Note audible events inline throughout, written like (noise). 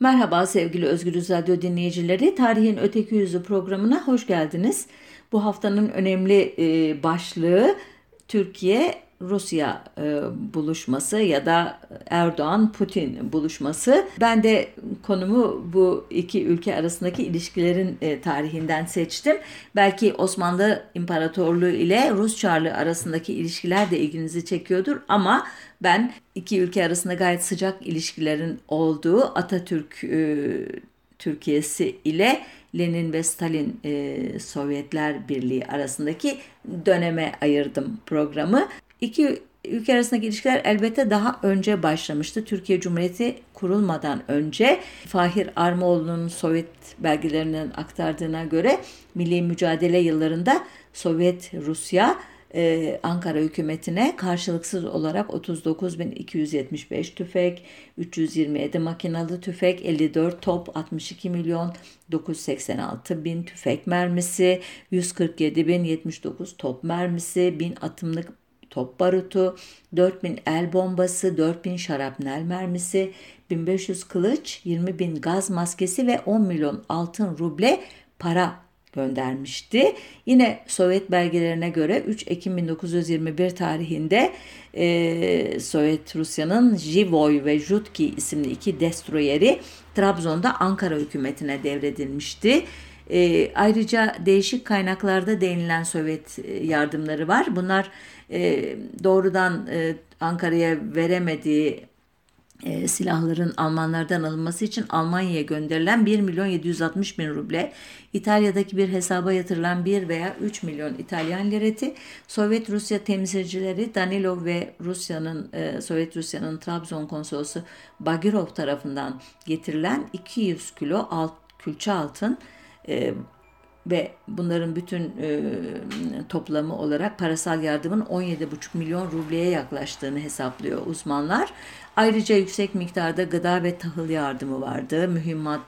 Merhaba sevgili Özgür Radyo dinleyicileri. Tarihin Öteki Yüzü programına hoş geldiniz. Bu haftanın önemli e, başlığı Türkiye Rusya e, buluşması ya da Erdoğan-Putin buluşması. Ben de konumu bu iki ülke arasındaki ilişkilerin e, tarihinden seçtim. Belki Osmanlı İmparatorluğu ile Rus Çarlığı arasındaki ilişkiler de ilginizi çekiyordur ama ben iki ülke arasında gayet sıcak ilişkilerin olduğu Atatürk e, Türkiye'si ile Lenin ve Stalin e, Sovyetler Birliği arasındaki döneme ayırdım programı. İki ülke arasındaki ilişkiler elbette daha önce başlamıştı. Türkiye Cumhuriyeti kurulmadan önce Fahir Armoğlu'nun Sovyet belgelerinden aktardığına göre milli mücadele yıllarında Sovyet Rusya e, Ankara hükümetine karşılıksız olarak 39.275 tüfek, 327 makinalı tüfek, 54 top, 62 milyon 986 bin tüfek mermisi, 147.079 top mermisi, 1000 atımlık top barutu, 4000 el bombası, 4000 şarapnel mermisi, 1500 kılıç, 20 bin gaz maskesi ve 10 milyon altın ruble para göndermişti. Yine Sovyet belgelerine göre 3 Ekim 1921 tarihinde e, Sovyet Rusya'nın Jivoy ve Jutki isimli iki destroyeri Trabzon'da Ankara hükümetine devredilmişti. E, ayrıca değişik kaynaklarda değinilen Sovyet e, yardımları var. Bunlar e, doğrudan e, Ankara'ya veremediği e, silahların Almanlardan alınması için Almanya'ya gönderilen 1 milyon 760 bin ruble, İtalya'daki bir hesaba yatırılan 1 veya 3 milyon İtalyan lireti, Sovyet Rusya temsilcileri Danilov ve Rusya'nın e, Sovyet Rusya'nın Trabzon konsolosu Bagirov tarafından getirilen 200 kilo alt, külçe altın, e, ve bunların bütün e, toplamı olarak parasal yardımın 17,5 milyon rubleye yaklaştığını hesaplıyor uzmanlar. Ayrıca yüksek miktarda gıda ve tahıl yardımı vardı. Mühimmat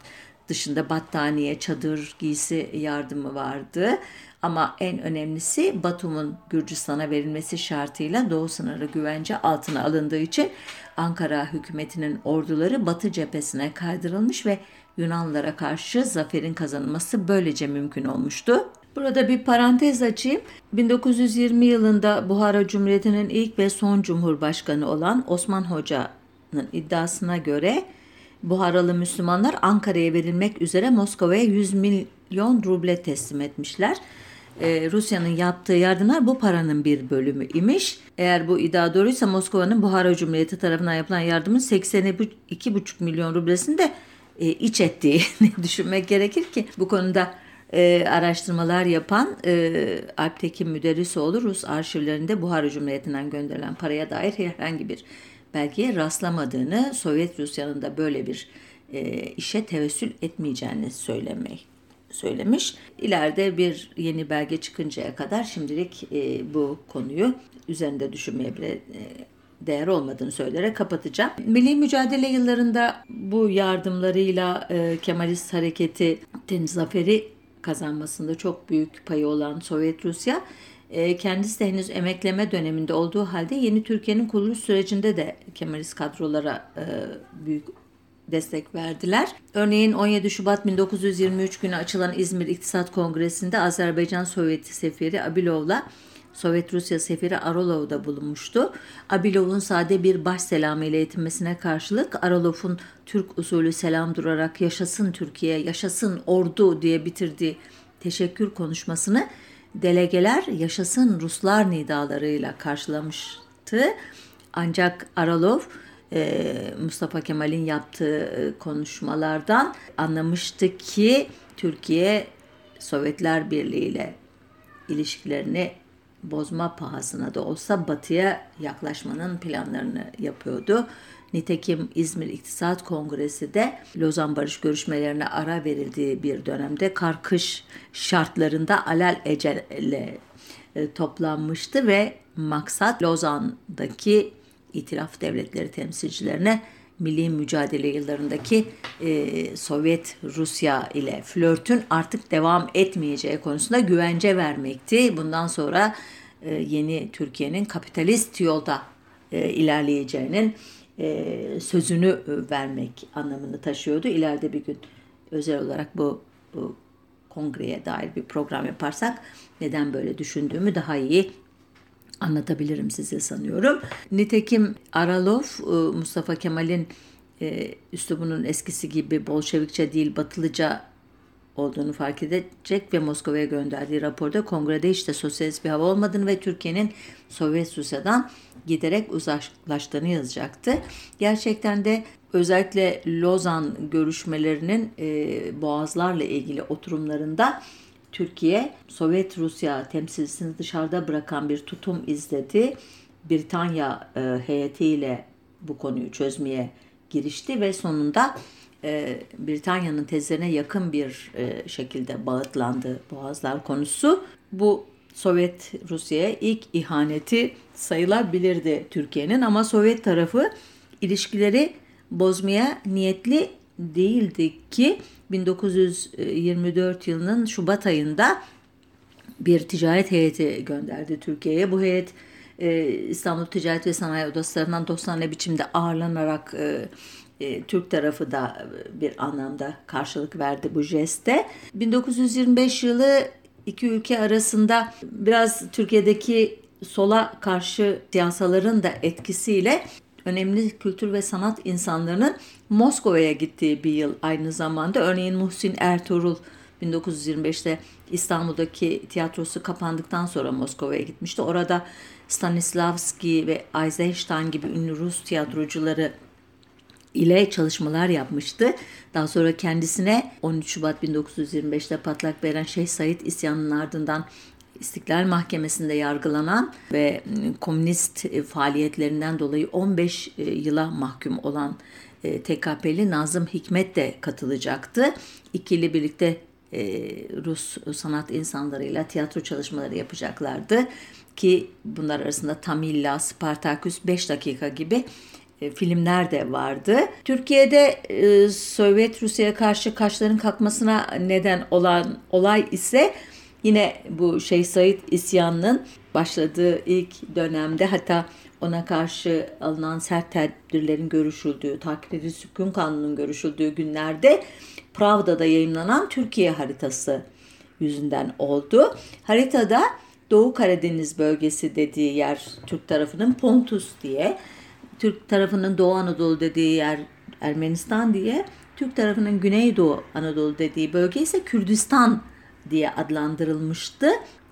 dışında battaniye, çadır, giysi yardımı vardı. Ama en önemlisi Batum'un Gürcistan'a verilmesi şartıyla Doğu sınırı güvence altına alındığı için Ankara hükümetinin orduları Batı cephesine kaydırılmış ve Yunanlara karşı zaferin kazanılması böylece mümkün olmuştu. Burada bir parantez açayım. 1920 yılında Buhara Cumhuriyeti'nin ilk ve son cumhurbaşkanı olan Osman Hoca'nın iddiasına göre Buharalı Müslümanlar Ankara'ya verilmek üzere Moskova'ya 100 milyon ruble teslim etmişler. Ee, Rusya'nın yaptığı yardımlar bu paranın bir bölümü imiş. Eğer bu iddia doğruysa Moskova'nın Buhara Cumhuriyeti tarafından yapılan yardımın 82,5 milyon rublesini de e, iç ettiğini (laughs) düşünmek gerekir ki bu konuda e, araştırmalar yapan e, Alp Tekin Müderrisoğlu Rus arşivlerinde Buhara Cumhuriyeti'nden gönderilen paraya dair herhangi bir belgeye rastlamadığını, Sovyet Rusya'nın da böyle bir e, işe tevessül etmeyeceğini söylemeyi söylemiş. İleride bir yeni belge çıkıncaya kadar şimdilik e, bu konuyu üzerinde düşünmeye bile e, değer olmadığını söyleyerek kapatacağım. Milli mücadele yıllarında bu yardımlarıyla e, Kemalist hareketin zaferi kazanmasında çok büyük payı olan Sovyet Rusya kendisi de henüz emekleme döneminde olduğu halde yeni Türkiye'nin kuruluş sürecinde de Kemalist kadrolara e, büyük destek verdiler. Örneğin 17 Şubat 1923 günü açılan İzmir İktisat Kongresi'nde Azerbaycan Sovyeti Seferi Abilov'la Sovyet Rusya seferi Arolov'da bulunmuştu. Abilov'un sade bir baş selamı ile yetinmesine karşılık Arolov'un Türk usulü selam durarak yaşasın Türkiye, yaşasın ordu diye bitirdiği teşekkür konuşmasını delegeler yaşasın Ruslar nidalarıyla karşılamıştı. Ancak Aralov e, Mustafa Kemal'in yaptığı e, konuşmalardan anlamıştı ki Türkiye Sovyetler Birliği ile ilişkilerini bozma pahasına da olsa batıya yaklaşmanın planlarını yapıyordu. Nitekim İzmir İktisat Kongresi de Lozan Barış görüşmelerine ara verildiği bir dönemde karkış şartlarında alel ecelle e, toplanmıştı ve maksat Lozan'daki itilaf devletleri temsilcilerine milli mücadele yıllarındaki e, Sovyet Rusya ile flörtün artık devam etmeyeceği konusunda güvence vermekti. Bundan sonra e, yeni Türkiye'nin kapitalist yolda e, ilerleyeceğinin e, sözünü vermek anlamını taşıyordu. İleride bir gün özel olarak bu, bu kongreye dair bir program yaparsak neden böyle düşündüğümü daha iyi anlatabilirim size sanıyorum. Nitekim Aralov Mustafa Kemal'in üslubunun eskisi gibi Bolşevikçe değil Batılıca olduğunu fark edecek ve Moskova'ya gönderdiği raporda kongrede işte sosyalist bir hava olmadığını ve Türkiye'nin Sovyet Rusya'dan giderek uzaklaştığını yazacaktı. Gerçekten de özellikle Lozan görüşmelerinin e, boğazlarla ilgili oturumlarında Türkiye Sovyet Rusya temsilcisini dışarıda bırakan bir tutum izledi. Britanya e, heyetiyle bu konuyu çözmeye girişti ve sonunda e, Britanya'nın tezlerine yakın bir e, şekilde bağıtlandı Boğazlar konusu. Bu Sovyet Rusya'ya ilk ihaneti sayılabilirdi Türkiye'nin ama Sovyet tarafı ilişkileri bozmaya niyetli değildi ki 1924 yılının Şubat ayında bir ticaret heyeti gönderdi Türkiye'ye. Bu heyet e, İstanbul Ticaret ve Sanayi Odası'ndan dostane biçimde ağırlanarak e, e, Türk tarafı da bir anlamda karşılık verdi bu jeste. 1925 yılı iki ülke arasında biraz Türkiye'deki sola karşı siyasaların da etkisiyle önemli kültür ve sanat insanlarının Moskova'ya gittiği bir yıl aynı zamanda. Örneğin Muhsin Ertuğrul 1925'te İstanbul'daki tiyatrosu kapandıktan sonra Moskova'ya gitmişti. Orada Stanislavski ve Eisenstein gibi ünlü Rus tiyatrocuları ile çalışmalar yapmıştı. Daha sonra kendisine 13 Şubat 1925'te patlak veren Şeyh Said isyanının ardından İstiklal Mahkemesi'nde yargılanan ve ıı, komünist ıı, faaliyetlerinden dolayı 15 ıı, yıla mahkum olan TKP'li Nazım Hikmet de katılacaktı. İkili birlikte Rus sanat insanlarıyla tiyatro çalışmaları yapacaklardı ki bunlar arasında Tamilla, Spartaküs, 5 dakika gibi filmler de vardı. Türkiye'de e, Sovyet Rusya'ya karşı kaşların kalkmasına neden olan olay ise yine bu Şeyh Said isyanının başladığı ilk dönemde hatta ona karşı alınan sert tedbirlerin görüşüldüğü, takdiri sükun kanunun görüşüldüğü günlerde Pravda'da yayınlanan Türkiye haritası yüzünden oldu. Haritada Doğu Karadeniz bölgesi dediği yer Türk tarafının Pontus diye, Türk tarafının Doğu Anadolu dediği yer Ermenistan diye, Türk tarafının Güneydoğu Anadolu dediği bölge ise Kürdistan diye adlandırılmıştı.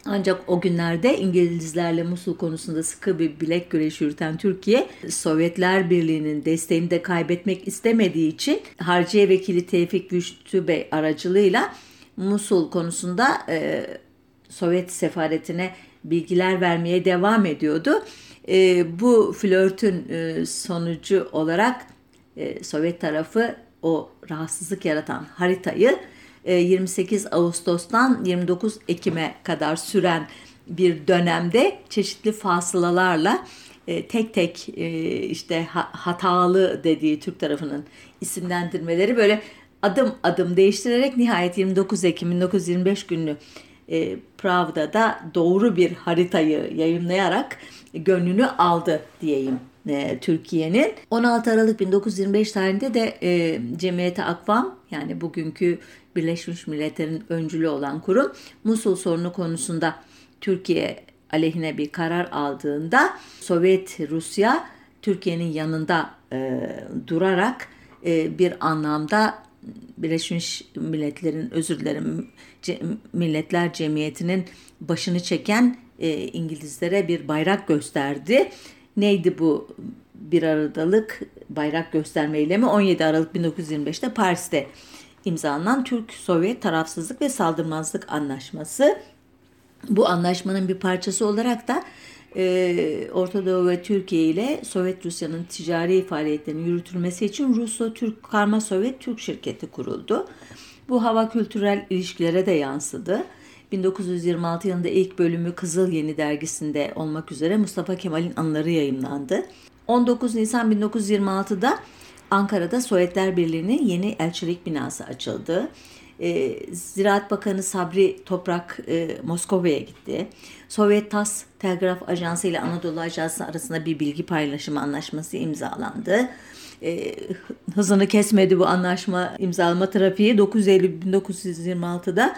Ancak o günlerde İngilizlerle Musul konusunda sıkı bir bilek güreşi yürüten Türkiye, Sovyetler Birliği'nin desteğini de kaybetmek istemediği için Harciye Vekili Tevfik Güçlü Bey aracılığıyla Musul konusunda e, Sovyet sefaretine bilgiler vermeye devam ediyordu. E, bu flörtün e, sonucu olarak e, Sovyet tarafı o rahatsızlık yaratan haritayı e, 28 Ağustos'tan 29 Ekim'e kadar süren bir dönemde çeşitli fasılalarla e, tek tek e, işte ha, hatalı dediği Türk tarafının isimlendirmeleri böyle adım adım değiştirerek nihayet 29 Ekim 1925 günü e, Pravda'da doğru bir haritayı yayınlayarak gönlünü aldı diyeyim e, Türkiye'nin. 16 Aralık 1925 tarihinde de e, Cemiyeti Akvam yani bugünkü Birleşmiş Milletler'in öncülü olan kurum Musul sorunu konusunda Türkiye aleyhine bir karar aldığında Sovyet Rusya Türkiye'nin yanında e, durarak e, bir anlamda Birleşmiş Milletler'in özür dilerim Milletler Cemiyeti'nin başını çeken e, İngilizlere bir bayrak gösterdi. Neydi bu bir aradalık bayrak gösterme eylemi? 17 Aralık 1925'te Paris'te imzalanan Türk-Sovyet tarafsızlık ve saldırmazlık anlaşması. Bu anlaşmanın bir parçası olarak da e, Orta Doğu ve Türkiye ile Sovyet Rusya'nın ticari faaliyetlerinin yürütülmesi için Russo-Türk Karma Sovyet Türk şirketi kuruldu. Bu hava kültürel ilişkilere de yansıdı. 1926 yılında ilk bölümü Kızıl Yeni dergisinde olmak üzere Mustafa Kemal'in anıları yayımlandı. 19 Nisan 1926'da Ankara'da Sovyetler Birliği'nin yeni elçilik binası açıldı. E, Ziraat Bakanı Sabri Toprak e, Moskova'ya gitti. Sovyet TAS Telgraf Ajansı ile Anadolu Ajansı arasında bir bilgi paylaşımı anlaşması imzalandı. E, hızını kesmedi bu anlaşma imzalama trafiği 9 Eylül 1926'da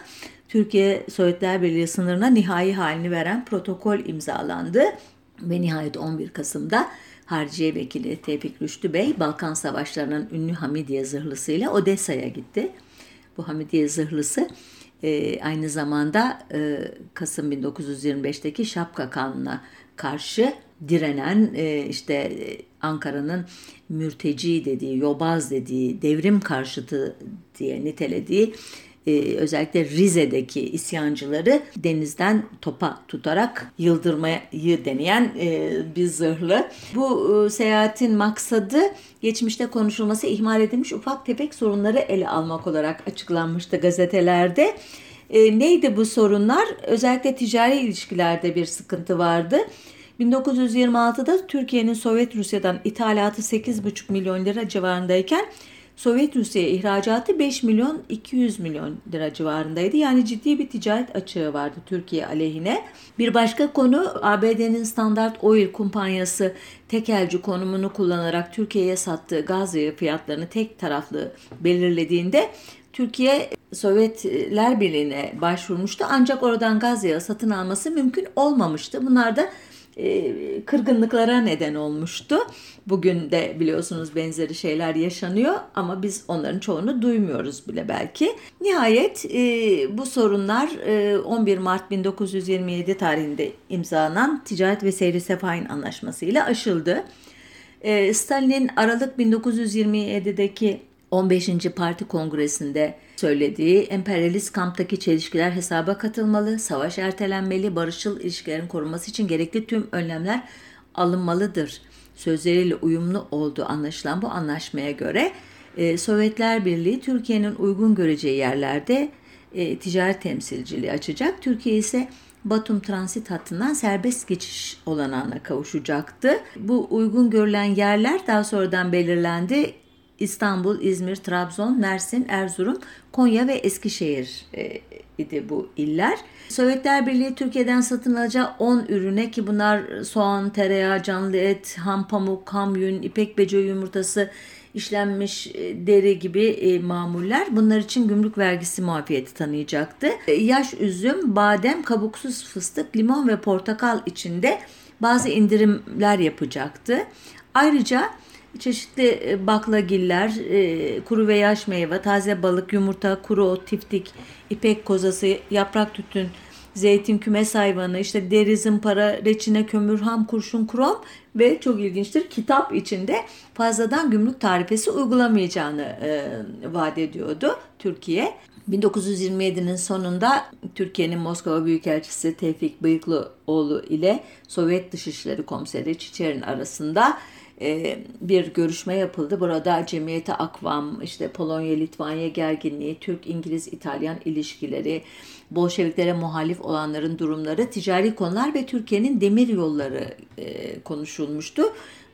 Türkiye Sovyetler Birliği sınırına nihai halini veren protokol imzalandı ve nihayet 11 Kasım'da Harciye Vekili Tevfik Rüştü Bey Balkan Savaşları'nın ünlü Hamidiye zırhlısıyla Odessa'ya gitti. Bu Hamidiye zırhlısı e, aynı zamanda e, Kasım 1925'teki Şapka Kanun'a karşı direnen e, işte Ankara'nın mürteci dediği, yobaz dediği, devrim karşıtı diye nitelediği e, özellikle Rize'deki isyancıları denizden topa tutarak yıldırmayı deneyen e, bir zırhlı. Bu e, seyahatin maksadı geçmişte konuşulması ihmal edilmiş ufak tefek sorunları ele almak olarak açıklanmıştı gazetelerde. E, neydi bu sorunlar? Özellikle ticari ilişkilerde bir sıkıntı vardı. 1926'da Türkiye'nin Sovyet Rusya'dan ithalatı 8,5 milyon lira civarındayken Sovyet Rusya'ya ihracatı 5 milyon 200 milyon lira civarındaydı. Yani ciddi bir ticaret açığı vardı Türkiye aleyhine. Bir başka konu ABD'nin Standard Oil kumpanyası tekelci konumunu kullanarak Türkiye'ye sattığı gaz fiyatlarını tek taraflı belirlediğinde Türkiye Sovyetler Birliği'ne başvurmuştu ancak oradan gaz yağı satın alması mümkün olmamıştı. Bunlar da kırgınlıklara neden olmuştu. Bugün de biliyorsunuz benzeri şeyler yaşanıyor ama biz onların çoğunu duymuyoruz bile belki. Nihayet bu sorunlar 11 e, Mart 1927 tarihinde imzalanan Ticaret ve Seyri Sefahin Anlaşması ile aşıldı. Stalin'in Aralık 1927'deki 15. Parti Kongresi'nde söylediği emperyalist kamptaki çelişkiler hesaba katılmalı, savaş ertelenmeli, barışçıl ilişkilerin korunması için gerekli tüm önlemler alınmalıdır. Sözleriyle uyumlu olduğu anlaşılan bu anlaşmaya göre e, Sovyetler Birliği Türkiye'nin uygun göreceği yerlerde e, ticaret temsilciliği açacak. Türkiye ise Batum transit hattından serbest geçiş olanağına kavuşacaktı. Bu uygun görülen yerler daha sonradan belirlendi. İstanbul, İzmir, Trabzon, Mersin, Erzurum, Konya ve Eskişehir e, idi bu iller. Sovyetler Birliği Türkiye'den satın alacağı 10 ürüne ki bunlar soğan, tereyağı, canlı et, ham pamuk, ham yün, ipek bece yumurtası, işlenmiş e, deri gibi e, mamuller bunlar için gümrük vergisi muafiyeti tanıyacaktı. Yaş üzüm, badem, kabuksuz fıstık, limon ve portakal içinde bazı indirimler yapacaktı. Ayrıca çeşitli e, baklagiller, e, kuru ve yaş meyve, taze balık, yumurta, kuru ot, tiftik, ipek kozası, yaprak tütün, zeytin, kümes hayvanı, işte deri, zımpara, reçine, kömür, ham, kurşun, krom ve çok ilginçtir kitap içinde fazladan gümrük tarifesi uygulamayacağını e, vaat ediyordu Türkiye. 1927'nin sonunda Türkiye'nin Moskova Büyükelçisi Tevfik Bıyıklıoğlu ile Sovyet Dışişleri Komiseri Çiçer'in arasında e, bir görüşme yapıldı. Burada Cemiyeti Akvam, işte Polonya-Litvanya gerginliği, Türk-İngiliz-İtalyan ilişkileri, Bolşeviklere muhalif olanların durumları, ticari konular ve Türkiye'nin demir yolları e, konuşulmuştu.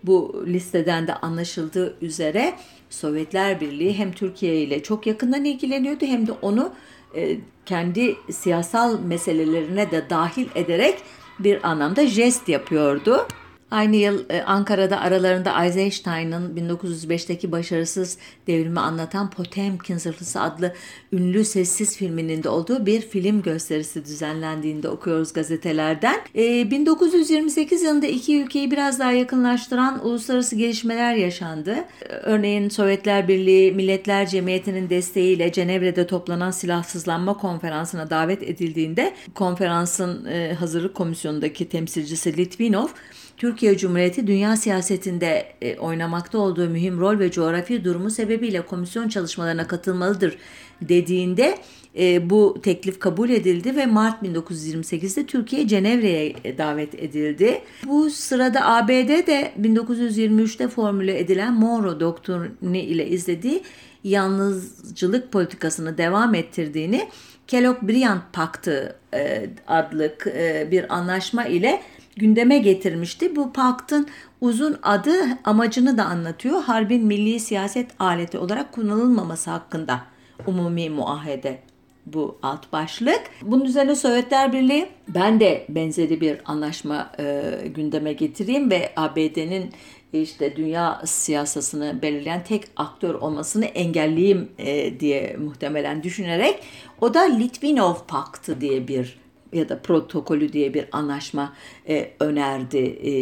Bu listeden de anlaşıldığı üzere Sovyetler Birliği hem Türkiye ile çok yakından ilgileniyordu hem de onu e, kendi siyasal meselelerine de dahil ederek bir anlamda jest yapıyordu. Aynı yıl e, Ankara'da aralarında Eisenstein'ın 1905'teki başarısız devrimi anlatan Potemkin Zırhlısı adlı ünlü sessiz filminin de olduğu bir film gösterisi düzenlendiğinde okuyoruz gazetelerden. 1928 e, yılında iki ülkeyi biraz daha yakınlaştıran uluslararası gelişmeler yaşandı. Örneğin Sovyetler Birliği Milletler Cemiyeti'nin desteğiyle Cenevre'de toplanan silahsızlanma konferansına davet edildiğinde konferansın e, hazırlık komisyonundaki temsilcisi Litvinov Türkiye Cumhuriyeti dünya siyasetinde e, oynamakta olduğu mühim rol ve coğrafi durumu sebebiyle komisyon çalışmalarına katılmalıdır dediğinde e, bu teklif kabul edildi ve Mart 1928'de Türkiye Cenevre'ye e, davet edildi. Bu sırada ABD de 1923'te formüle edilen Monroe doktrini ile izlediği yalnızcılık politikasını devam ettirdiğini Kellogg-Briand Paktı e, adlı e, bir anlaşma ile gündeme getirmişti. Bu paktın uzun adı amacını da anlatıyor. Harbin milli siyaset aleti olarak kullanılmaması hakkında umumi muahede bu alt başlık. Bunun üzerine Sovyetler Birliği ben de benzeri bir anlaşma e, gündeme getireyim ve ABD'nin işte dünya siyasasını belirleyen tek aktör olmasını engelleyeyim e, diye muhtemelen düşünerek o da Litvinov Paktı diye bir ya da protokolü diye bir anlaşma e, önerdi e,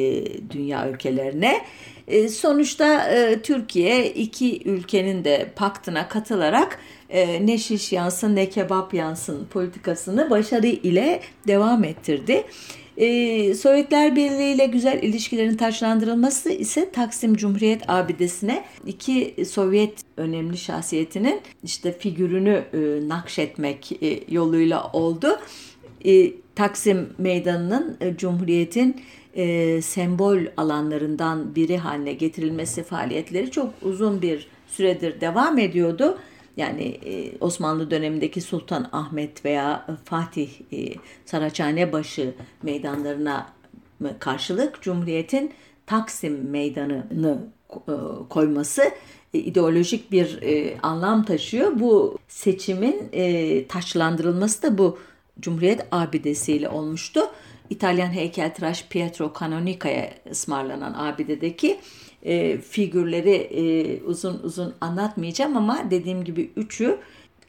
dünya ülkelerine. E, sonuçta e, Türkiye iki ülkenin de paktına katılarak e, ne şiş yansın ne kebap yansın politikasını başarı ile devam ettirdi. Ee, Sovyetler Birliği ile güzel ilişkilerin taçlandırılması ise Taksim Cumhuriyet Abidesi'ne iki Sovyet önemli şahsiyetinin işte figürünü e, nakşetmek e, yoluyla oldu. E, Taksim Meydanı'nın e, Cumhuriyet'in e, sembol alanlarından biri haline getirilmesi faaliyetleri çok uzun bir süredir devam ediyordu. Yani e, Osmanlı dönemindeki Sultan Ahmet veya Fatih e, Saraçhanebaşı meydanlarına karşılık Cumhuriyet'in Taksim Meydanı'nı e, koyması e, ideolojik bir e, anlam taşıyor. Bu seçimin e, taşlandırılması da bu Cumhuriyet abidesiyle olmuştu. İtalyan heykeltıraş Pietro Canonica'ya ısmarlanan abidedeki e, figürleri e, uzun uzun anlatmayacağım ama dediğim gibi üçü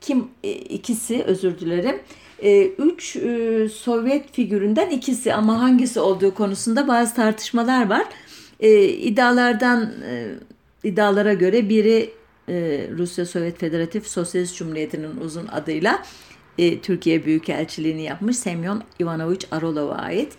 kim e, ikisi özür dilerim e, üç e, Sovyet figüründen ikisi ama hangisi olduğu konusunda bazı tartışmalar var. E, iddialardan e, iddialara göre biri e, Rusya Sovyet Federatif Sosyalist Cumhuriyeti'nin uzun adıyla e, Türkiye Büyükelçiliğini yapmış Semyon Ivanovich Arolov'a ait.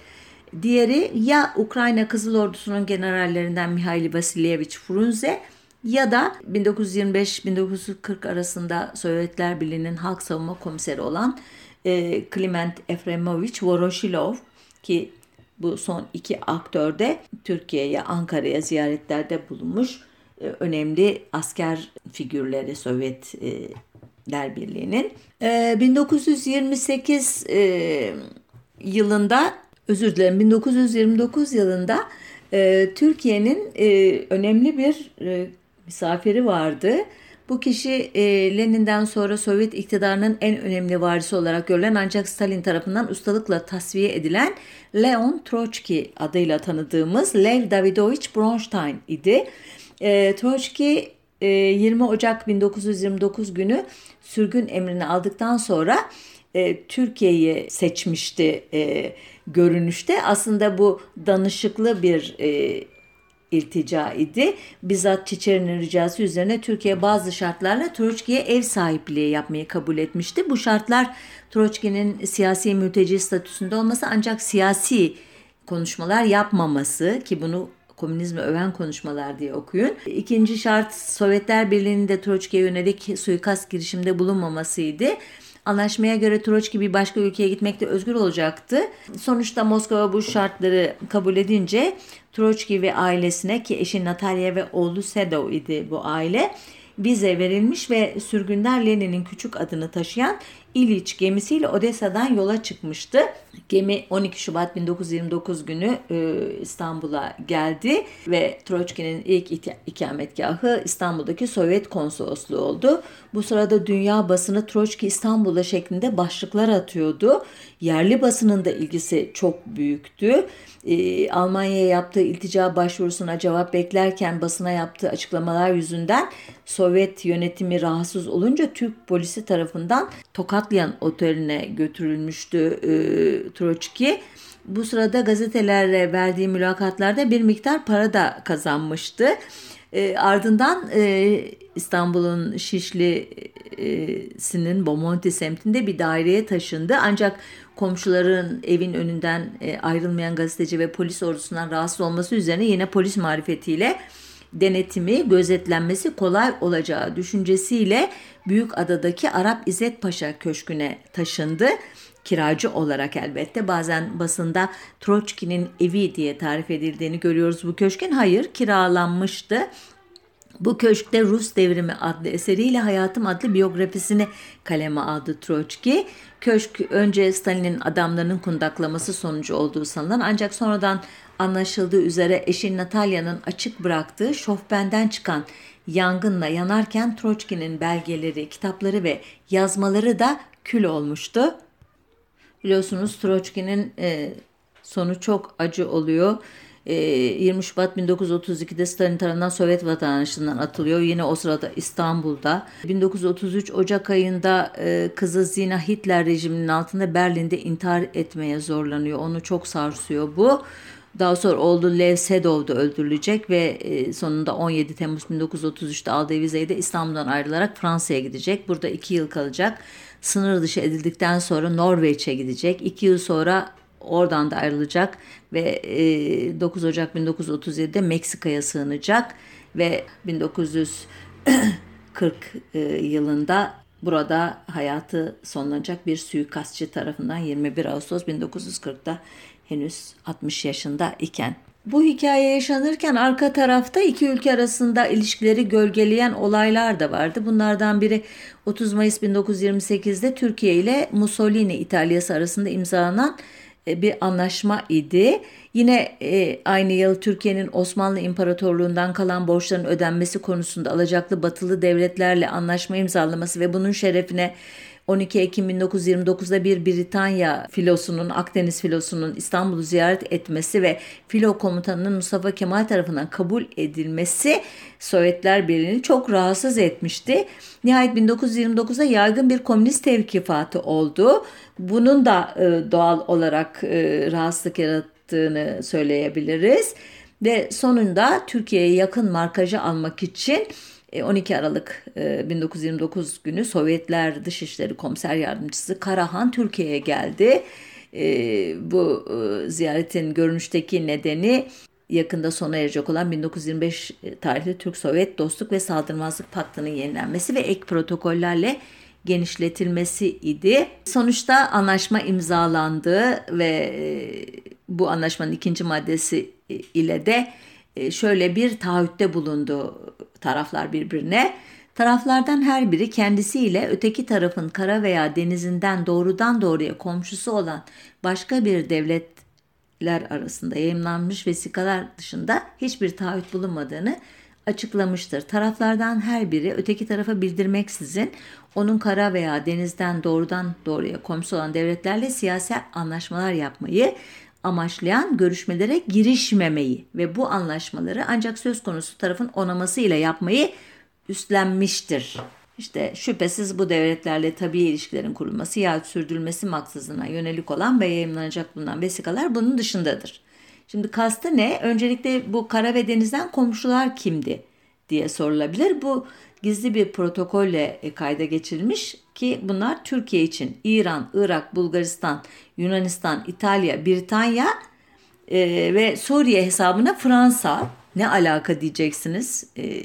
Diğeri ya Ukrayna Kızıl Ordusu'nun generallerinden Mihail Vasilyevich Frunze ya da 1925-1940 arasında Sovyetler Birliği'nin Halk Savunma Komiseri olan e, Kliment Efremovich Voroshilov ki bu son iki aktör de Türkiye'ye, Ankara'ya ziyaretlerde bulunmuş e, önemli asker figürleri Sovyetler Birliği'nin. E, 1928 e, yılında özür dilerim 1929 yılında e, Türkiye'nin e, önemli bir e, misafiri vardı. Bu kişi e, Lenin'den sonra Sovyet iktidarının en önemli varisi olarak görülen ancak Stalin tarafından ustalıkla tasfiye edilen Leon Trotsky adıyla tanıdığımız Lev Davidovich Bronstein idi. E, Trotsky 20 Ocak 1929 günü sürgün emrini aldıktan sonra e, Türkiye'yi seçmişti e, görünüşte. Aslında bu danışıklı bir e, iltica idi. Bizzat Çiçeri'nin ricası üzerine Türkiye bazı şartlarla Troçki'ye ev sahipliği yapmayı kabul etmişti. Bu şartlar Troçki'nin siyasi mülteci statüsünde olması ancak siyasi konuşmalar yapmaması ki bunu komünizmi öven konuşmalar diye okuyun. İkinci şart Sovyetler Birliği'nin de Troçki'ye yönelik suikast girişimde bulunmamasıydı. Anlaşmaya göre Troçki bir başka ülkeye gitmekte özgür olacaktı. Sonuçta Moskova bu şartları kabul edince Troçki ve ailesine ki eşi Natalya ve oğlu Sedov idi bu aile vize verilmiş ve sürgünler Lenin'in küçük adını taşıyan İliç gemisiyle Odessa'dan yola çıkmıştı. Gemi 12 Şubat 1929 günü e, İstanbul'a geldi ve Troçki'nin ilk ikametgahı İstanbul'daki Sovyet konsolosluğu oldu. Bu sırada dünya basını Troçki İstanbul'a şeklinde başlıklar atıyordu. Yerli basının da ilgisi çok büyüktü. E, Almanya'ya yaptığı iltica başvurusuna cevap beklerken basına yaptığı açıklamalar yüzünden Sovyet yönetimi rahatsız olunca Türk polisi tarafından Tokatlayan oteline götürülmüştü e, Troçki. Bu sırada gazetelerle verdiği mülakatlarda bir miktar para da kazanmıştı. E, ardından e, İstanbul'un Şişli'sinin Bomonti semtinde bir daireye taşındı. Ancak komşuların evin önünden e, ayrılmayan gazeteci ve polis ordusundan rahatsız olması üzerine yine polis marifetiyle denetimi, gözetlenmesi kolay olacağı düşüncesiyle Büyük Adadaki Arap İzzet Paşa Köşkü'ne taşındı. Kiracı olarak elbette bazen basında Troçki'nin evi diye tarif edildiğini görüyoruz bu köşkün. Hayır kiralanmıştı. Bu köşkte Rus Devrimi adlı eseriyle Hayatım adlı biyografisini kaleme aldı Troçki. Köşk önce Stalin'in adamlarının kundaklaması sonucu olduğu sanılan ancak sonradan anlaşıldığı üzere eşi Natalya'nın açık bıraktığı şofbenden çıkan yangınla yanarken Troçki'nin belgeleri, kitapları ve yazmaları da kül olmuştu. Biliyorsunuz Troçki'nin e, sonu çok acı oluyor. 20 Şubat 1932'de Stalin tarafından Sovyet vatandaşlığından atılıyor. Yine o sırada İstanbul'da. 1933 Ocak ayında kızı Zina Hitler rejiminin altında Berlin'de intihar etmeye zorlanıyor. Onu çok sarsıyor bu. Daha sonra oğlu Lev Sedov da öldürülecek ve sonunda 17 Temmuz 1933'te aldığı vizeyle İstanbul'dan ayrılarak Fransa'ya gidecek. Burada iki yıl kalacak. Sınır dışı edildikten sonra Norveç'e gidecek. İki yıl sonra Oradan da ayrılacak ve 9 Ocak 1937'de Meksika'ya sığınacak ve 1940 yılında burada hayatı sonlanacak bir suikastçı tarafından 21 Ağustos 1940'da henüz 60 yaşında iken. Bu hikaye yaşanırken arka tarafta iki ülke arasında ilişkileri gölgeleyen olaylar da vardı. Bunlardan biri 30 Mayıs 1928'de Türkiye ile Mussolini İtalyası arasında imzalanan e, bir anlaşma idi. Yine e, aynı yıl Türkiye'nin Osmanlı İmparatorluğundan kalan borçların ödenmesi konusunda alacaklı batılı devletlerle anlaşma imzalaması ve bunun şerefine 12 Ekim 1929'da bir Britanya filosunun, Akdeniz filosunun İstanbul'u ziyaret etmesi ve filo komutanının Mustafa Kemal tarafından kabul edilmesi Sovyetler Birliği'ni çok rahatsız etmişti. Nihayet 1929'da yaygın bir komünist tevkifatı oldu. Bunun da e, doğal olarak e, rahatsızlık yarattığını söyleyebiliriz. Ve sonunda Türkiye'ye yakın markajı almak için 12 e, Aralık 1929 e, günü Sovyetler Dışişleri Komiser Yardımcısı Karahan Türkiye'ye geldi. E, bu ziyaretin görünüşteki nedeni yakında sona erecek olan 1925 tarihli Türk-Sovyet Dostluk ve Saldırmazlık Paktı'nın yenilenmesi ve ek protokollerle genişletilmesi idi. Sonuçta anlaşma imzalandı ve bu anlaşmanın ikinci maddesi ile de şöyle bir taahhütte bulundu taraflar birbirine. Taraflardan her biri kendisiyle öteki tarafın kara veya denizinden doğrudan doğruya komşusu olan başka bir devletler arasında yayınlanmış vesikalar dışında hiçbir taahhüt bulunmadığını açıklamıştır. Taraflardan her biri öteki tarafa bildirmeksizin onun kara veya denizden doğrudan doğruya komşu olan devletlerle siyasi anlaşmalar yapmayı amaçlayan görüşmelere girişmemeyi ve bu anlaşmaları ancak söz konusu tarafın onamasıyla yapmayı üstlenmiştir. İşte şüphesiz bu devletlerle tabi ilişkilerin kurulması yahut sürdürülmesi maksızına yönelik olan ve yayınlanacak bulunan vesikalar bunun dışındadır. Şimdi kastı ne? Öncelikle bu kara ve denizden komşular kimdi diye sorulabilir. Bu gizli bir protokolle e, kayda geçirilmiş ki bunlar Türkiye için İran, Irak, Bulgaristan, Yunanistan, İtalya, Britanya e, ve Suriye hesabına Fransa ne alaka diyeceksiniz? E,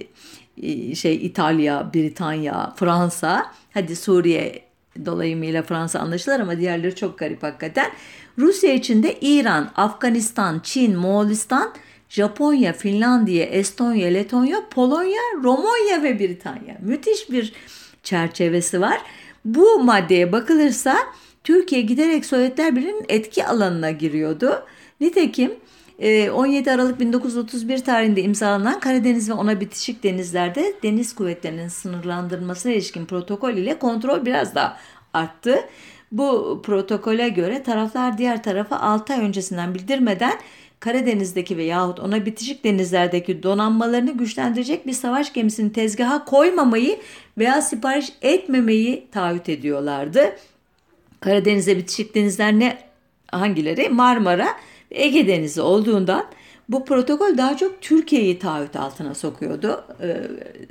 e, şey İtalya, Britanya, Fransa. Hadi Suriye dolayımıyla Fransa anlaşılır ama diğerleri çok garip hakikaten. Rusya için de İran, Afganistan, Çin, Moğolistan, Japonya, Finlandiya, Estonya, Letonya, Polonya, Romonya ve Britanya. Müthiş bir çerçevesi var. Bu maddeye bakılırsa Türkiye giderek Sovyetler Birliği'nin etki alanına giriyordu. Nitekim 17 e, Aralık 1931 tarihinde imzalanan Karadeniz ve ona bitişik denizlerde deniz kuvvetlerinin sınırlandırılmasına ilişkin protokol ile kontrol biraz daha arttı. Bu protokole göre taraflar diğer tarafa 6 ay öncesinden bildirmeden Karadeniz'deki ve yahut ona bitişik denizlerdeki donanmalarını güçlendirecek bir savaş gemisini tezgaha koymamayı veya sipariş etmemeyi taahhüt ediyorlardı. Karadeniz'e bitişik denizler ne hangileri? Marmara ve Ege Denizi olduğundan bu protokol daha çok Türkiye'yi taahhüt altına sokuyordu. Ee,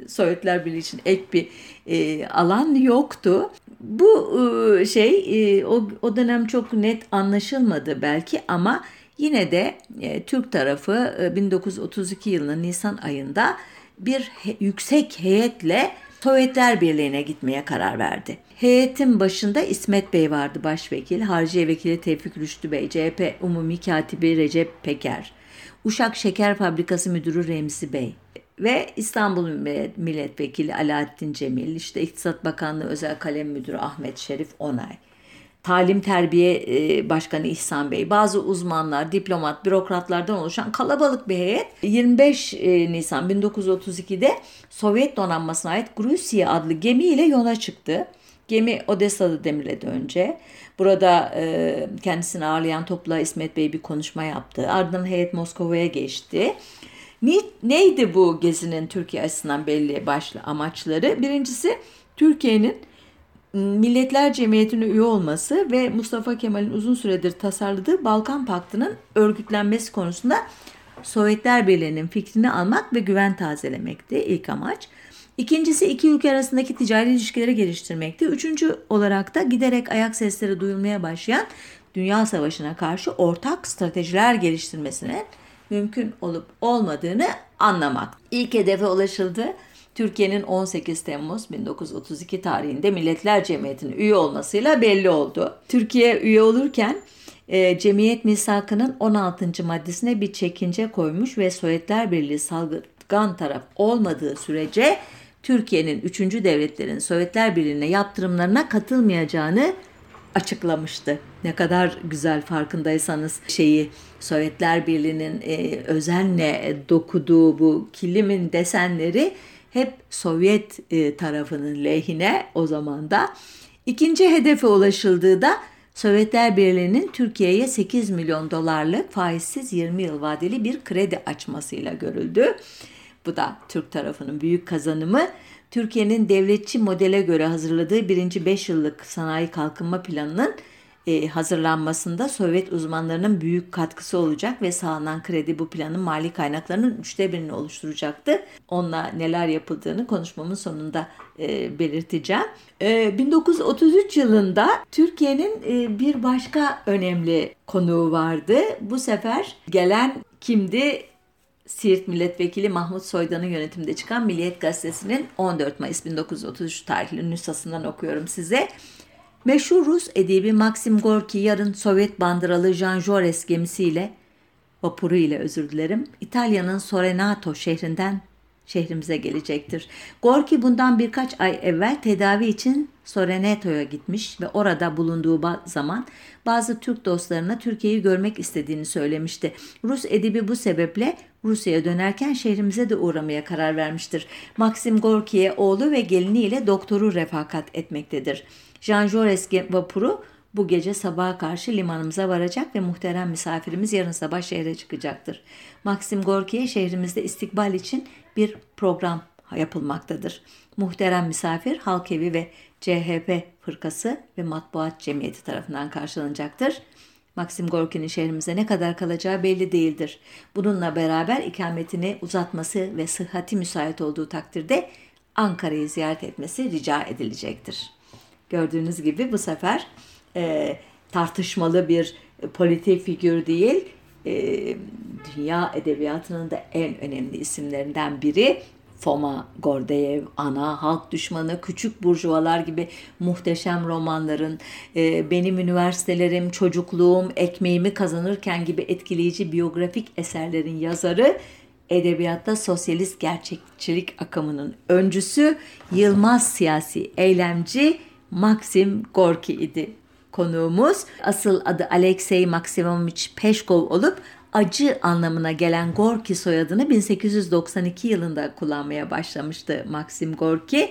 Sovyetler Birliği için ek bir e, alan yoktu. Bu e, şey e, o, o dönem çok net anlaşılmadı belki ama Yine de e, Türk tarafı e, 1932 yılının Nisan ayında bir he, yüksek heyetle Sovyetler Birliği'ne gitmeye karar verdi. Heyetin başında İsmet Bey vardı başvekil, Harciye Vekili Tevfik Rüştü Bey, CHP Umumi Katibi Recep Peker, Uşak Şeker Fabrikası Müdürü Remzi Bey ve İstanbul Milletvekili Alaaddin Cemil, işte İktisat Bakanlığı Özel Kalem Müdürü Ahmet Şerif Onay. Talim Terbiye e, Başkanı İhsan Bey, bazı uzmanlar, diplomat, bürokratlardan oluşan kalabalık bir heyet 25 e, Nisan 1932'de Sovyet donanmasına ait Grusya adlı gemiyle yola çıktı. Gemi Odessa'da demirledi önce. Burada e, kendisini ağırlayan topla İsmet Bey bir konuşma yaptı. Ardından heyet Moskova'ya geçti. Ne, neydi bu gezinin Türkiye açısından belli başlı amaçları? Birincisi Türkiye'nin Milletler Cemiyeti'ne üye olması ve Mustafa Kemal'in uzun süredir tasarladığı Balkan Paktı'nın örgütlenmesi konusunda Sovyetler Birliği'nin fikrini almak ve güven tazelemekti ilk amaç. İkincisi iki ülke arasındaki ticari ilişkileri geliştirmekti. Üçüncü olarak da giderek ayak sesleri duyulmaya başlayan Dünya Savaşı'na karşı ortak stratejiler geliştirmesinin mümkün olup olmadığını anlamak. İlk hedefe ulaşıldı. Türkiye'nin 18 Temmuz 1932 tarihinde Milletler Cemiyeti'ne üye olmasıyla belli oldu. Türkiye üye olurken e, Cemiyet Misakı'nın 16. maddesine bir çekince koymuş ve Sovyetler Birliği salgıgan taraf olmadığı sürece Türkiye'nin 3. devletlerin Sovyetler Birliği'ne yaptırımlarına katılmayacağını açıklamıştı. Ne kadar güzel farkındaysanız şeyi Sovyetler Birliği'nin e, özenle dokuduğu bu kilimin desenleri hep Sovyet e, tarafının lehine o zaman da. İkinci hedefe ulaşıldığı da Sovyetler Birliği'nin Türkiye'ye 8 milyon dolarlık faizsiz 20 yıl vadeli bir kredi açmasıyla görüldü. Bu da Türk tarafının büyük kazanımı. Türkiye'nin devletçi modele göre hazırladığı birinci 5 yıllık sanayi kalkınma planının e, hazırlanmasında Sovyet uzmanlarının büyük katkısı olacak ve sağlanan kredi bu planın mali kaynaklarının üçte birini oluşturacaktı. Onunla neler yapıldığını konuşmamın sonunda e, belirteceğim. E, 1933 yılında Türkiye'nin e, bir başka önemli konuğu vardı. Bu sefer gelen kimdi? Siirt Milletvekili Mahmut Soydan'ın yönetiminde çıkan Milliyet Gazetesi'nin 14 Mayıs 1933 tarihli nüshasından okuyorum size. Meşhur Rus edebi Maxim Gorki yarın Sovyet bandıralı Jean Jaurès gemisiyle, vapuru ile özür dilerim, İtalya'nın Sorrento şehrinden şehrimize gelecektir. Gorki bundan birkaç ay evvel tedavi için Sorrento'ya gitmiş ve orada bulunduğu zaman bazı Türk dostlarına Türkiye'yi görmek istediğini söylemişti. Rus edibi bu sebeple Rusya'ya dönerken şehrimize de uğramaya karar vermiştir. Maxim Gorki'ye oğlu ve geliniyle doktoru refakat etmektedir. Jean Jaurès vapuru bu gece sabaha karşı limanımıza varacak ve muhterem misafirimiz yarın sabah şehre çıkacaktır. Maxim Gorki'ye şehrimizde istikbal için bir program yapılmaktadır. Muhterem misafir Halk Evi ve CHP Fırkası ve Matbuat Cemiyeti tarafından karşılanacaktır. Maxim Gorki'nin şehrimize ne kadar kalacağı belli değildir. Bununla beraber ikametini uzatması ve sıhhati müsait olduğu takdirde Ankara'yı ziyaret etmesi rica edilecektir. Gördüğünüz gibi bu sefer e, tartışmalı bir politik figür değil, e, dünya edebiyatının da en önemli isimlerinden biri. Foma Gordeyev, Ana, Halk Düşmanı, Küçük Burjuvalar gibi muhteşem romanların, e, Benim Üniversitelerim, Çocukluğum, Ekmeğimi Kazanırken gibi etkileyici biyografik eserlerin yazarı, edebiyatta sosyalist gerçekçilik akımının öncüsü, Yılmaz siyasi eylemci Maxim Gorki idi konuğumuz. Asıl adı Alexey Maksimovich Peşkov olup acı anlamına gelen Gorki soyadını 1892 yılında kullanmaya başlamıştı Maxim Gorki.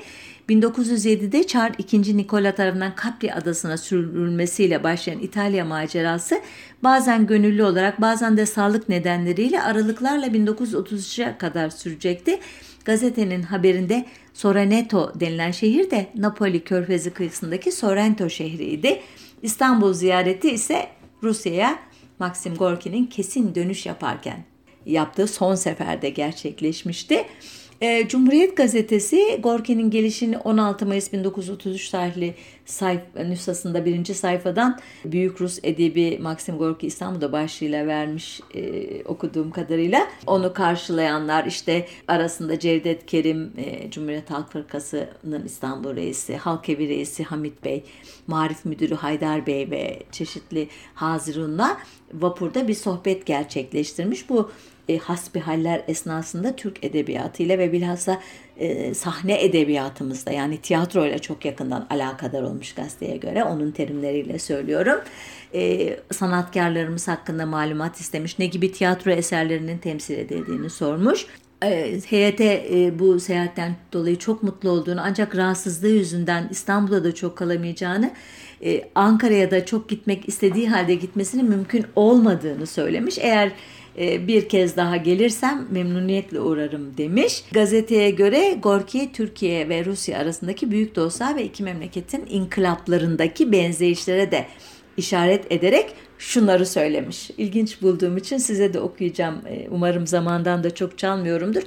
1907'de Çar II. Nikola tarafından Capri adasına sürülmesiyle başlayan İtalya macerası bazen gönüllü olarak bazen de sağlık nedenleriyle aralıklarla 1933'e kadar sürecekti. Gazetenin haberinde Sorrento denilen şehir de Napoli körfezi kıyısındaki Sorrento şehriydi. İstanbul ziyareti ise Rusya'ya Maxim Gorki'nin kesin dönüş yaparken yaptığı son seferde gerçekleşmişti. E, Cumhuriyet Gazetesi Gorki'nin gelişini 16 Mayıs 1933 tarihli sayf nüshasında birinci sayfadan Büyük Rus Edebi Maxim Gorki İstanbul'da başlığıyla vermiş e, okuduğum kadarıyla. Onu karşılayanlar işte arasında Cevdet Kerim, e, Cumhuriyet Halk Fırkası'nın İstanbul Reisi, Halk Evi Reisi Hamit Bey, Marif Müdürü Haydar Bey ve çeşitli Hazirun'la vapurda bir sohbet gerçekleştirmiş. Bu e, hasbihaller esnasında Türk edebiyatıyla ve bilhassa e, sahne edebiyatımızda yani tiyatroyla çok yakından alakadar olmuş gazeteye göre onun terimleriyle söylüyorum. E, sanatkarlarımız hakkında malumat istemiş. Ne gibi tiyatro eserlerinin temsil edildiğini sormuş. Heyete e, bu seyahatten dolayı çok mutlu olduğunu ancak rahatsızlığı yüzünden İstanbul'da da çok kalamayacağını e, Ankara'ya da çok gitmek istediği halde gitmesinin mümkün olmadığını söylemiş. Eğer bir kez daha gelirsem memnuniyetle uğrarım demiş. Gazeteye göre Gorki Türkiye ve Rusya arasındaki büyük dostlar ve iki memleketin inkılaplarındaki benzeyişlere de işaret ederek şunları söylemiş. İlginç bulduğum için size de okuyacağım. E, umarım zamandan da çok çalmıyorumdur.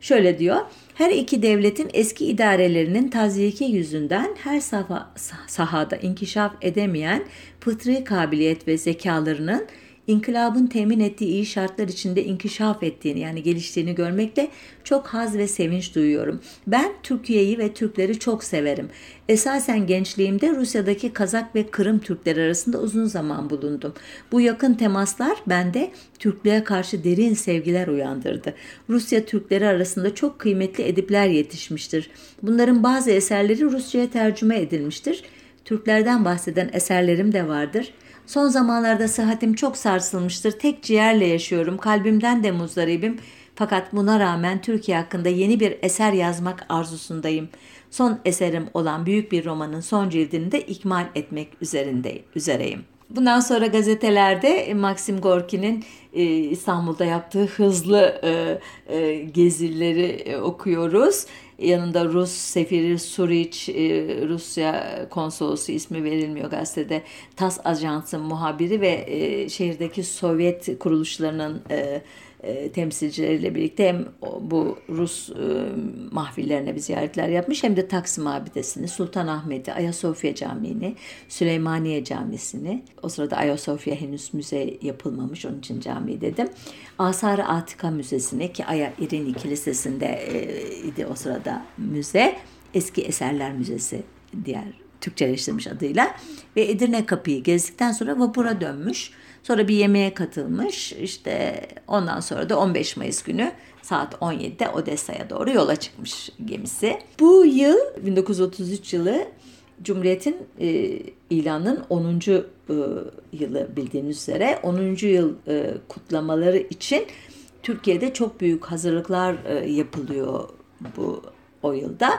Şöyle diyor. Her iki devletin eski idarelerinin tazyiki yüzünden her saha, sahada inkişaf edemeyen fıtri kabiliyet ve zekalarının inkılabın temin ettiği iyi şartlar içinde inkişaf ettiğini yani geliştiğini görmekle çok haz ve sevinç duyuyorum. Ben Türkiye'yi ve Türkleri çok severim. Esasen gençliğimde Rusya'daki Kazak ve Kırım Türkleri arasında uzun zaman bulundum. Bu yakın temaslar bende Türklüğe karşı derin sevgiler uyandırdı. Rusya Türkleri arasında çok kıymetli edipler yetişmiştir. Bunların bazı eserleri Rusça'ya tercüme edilmiştir. Türklerden bahseden eserlerim de vardır.'' Son zamanlarda sıhhatim çok sarsılmıştır. Tek ciğerle yaşıyorum. Kalbimden de muzdaribim. Fakat buna rağmen Türkiye hakkında yeni bir eser yazmak arzusundayım. Son eserim olan büyük bir romanın son cildini de ikmal etmek üzerindeyim, üzereyim. Bundan sonra gazetelerde Maxim Gorki'nin e, İstanbul'da yaptığı hızlı e, e, gezileri okuyoruz. Yanında Rus sefiri Suriç, Rusya konsolosu ismi verilmiyor gazetede. TAS Ajansı'nın muhabiri ve şehirdeki Sovyet kuruluşlarının e, temsilcileriyle birlikte hem bu Rus e, mahvillerine bir ziyaretler yapmış hem de Taksim Abidesi'ni, Sultanahmet'i, Ayasofya Camii'ni, Süleymaniye Camisi'ni. O sırada Ayasofya henüz müze yapılmamış onun için cami dedim. Asar Atika Müzesi'ni ki Aya İrini Kilisesi'nde e, idi o sırada müze. Eski Eserler Müzesi diğer Türkçeleştirmiş adıyla ve Edirne Kapı'yı gezdikten sonra vapura dönmüş. Sonra bir yemeğe katılmış. İşte ondan sonra da 15 Mayıs günü saat 17'de Odessa'ya doğru yola çıkmış gemisi. Bu yıl 1933 yılı Cumhuriyet'in e, ilanının 10. E, yılı bildiğiniz üzere 10. yıl e, kutlamaları için Türkiye'de çok büyük hazırlıklar e, yapılıyor bu o yılda.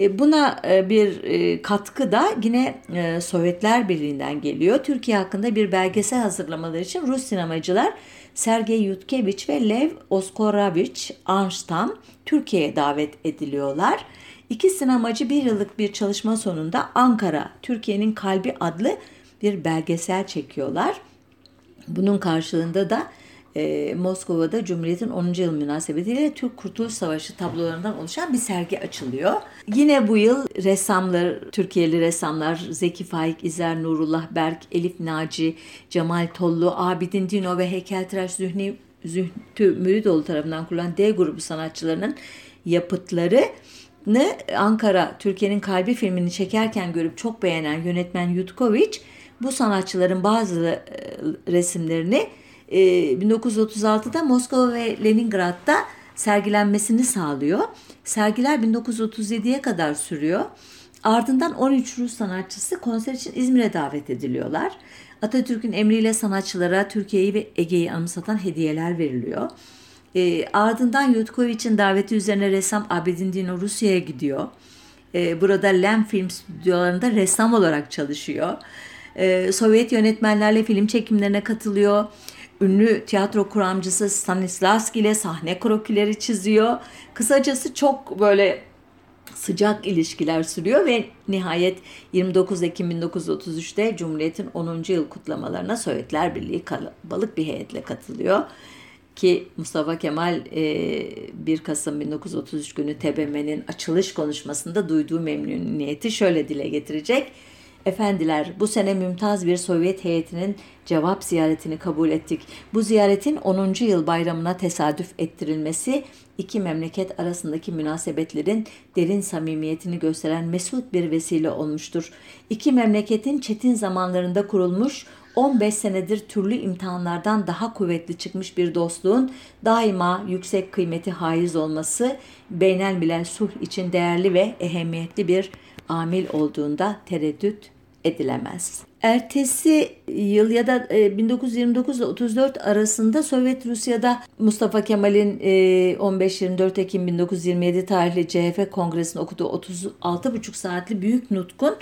E, buna e, bir e, katkı da yine Sovyetler Birliği'nden geliyor. Türkiye hakkında bir belgesel hazırlamaları için Rus sinemacılar Sergey Yutkevich ve Lev Oskorovich Arnstam Türkiye'ye davet ediliyorlar. İki sinemacı bir yıllık bir çalışma sonunda Ankara, Türkiye'nin Kalbi adlı bir belgesel çekiyorlar. Bunun karşılığında da e, Moskova'da Cumhuriyet'in 10. yıl münasebetiyle Türk Kurtuluş Savaşı tablolarından oluşan bir sergi açılıyor. Yine bu yıl ressamlar, Türkiye'li ressamlar Zeki Faik, İzer Nurullah Berk, Elif Naci, Cemal Tollu, Abidin Dino ve heykeltıraş Zühni Zühtü Müridoğlu tarafından kurulan D grubu sanatçılarının yapıtları Ankara Türkiye'nin Kalbi filmini çekerken görüp çok beğenen yönetmen Yutkoviç bu sanatçıların bazı e, resimlerini 1936'da ee, Moskova ve Leningrad'da sergilenmesini sağlıyor. Sergiler 1937'ye kadar sürüyor. Ardından 13 Rus sanatçısı konser için İzmir'e davet ediliyorlar. Atatürk'ün emriyle sanatçılara Türkiye'yi ve Ege'yi anımsatan hediyeler veriliyor. E, ardından Yutkovich'in daveti üzerine ressam Abedin Dino Rusya'ya gidiyor. E, burada Lem Film stüdyolarında ressam olarak çalışıyor. E, Sovyet yönetmenlerle film çekimlerine katılıyor ünlü tiyatro kuramcısı Stanislavski ile sahne krokileri çiziyor. Kısacası çok böyle sıcak ilişkiler sürüyor ve nihayet 29 Ekim 1933'te Cumhuriyet'in 10. yıl kutlamalarına Sovyetler Birliği kalabalık bir heyetle katılıyor. Ki Mustafa Kemal 1 Kasım 1933 günü TBMM'nin açılış konuşmasında duyduğu memnuniyeti şöyle dile getirecek. Efendiler bu sene mümtaz bir Sovyet heyetinin cevap ziyaretini kabul ettik. Bu ziyaretin 10. yıl bayramına tesadüf ettirilmesi iki memleket arasındaki münasebetlerin derin samimiyetini gösteren mesut bir vesile olmuştur. İki memleketin çetin zamanlarında kurulmuş 15 senedir türlü imtihanlardan daha kuvvetli çıkmış bir dostluğun daima yüksek kıymeti haiz olması beynelmilel sulh için değerli ve ehemmiyetli bir amil olduğunda tereddüt edilemez. Ertesi yıl ya da 1929 ile 34 arasında Sovyet Rusya'da Mustafa Kemal'in 15-24 Ekim 1927 tarihli CHP Kongresi'nde okuduğu 36,5 saatli büyük nutkun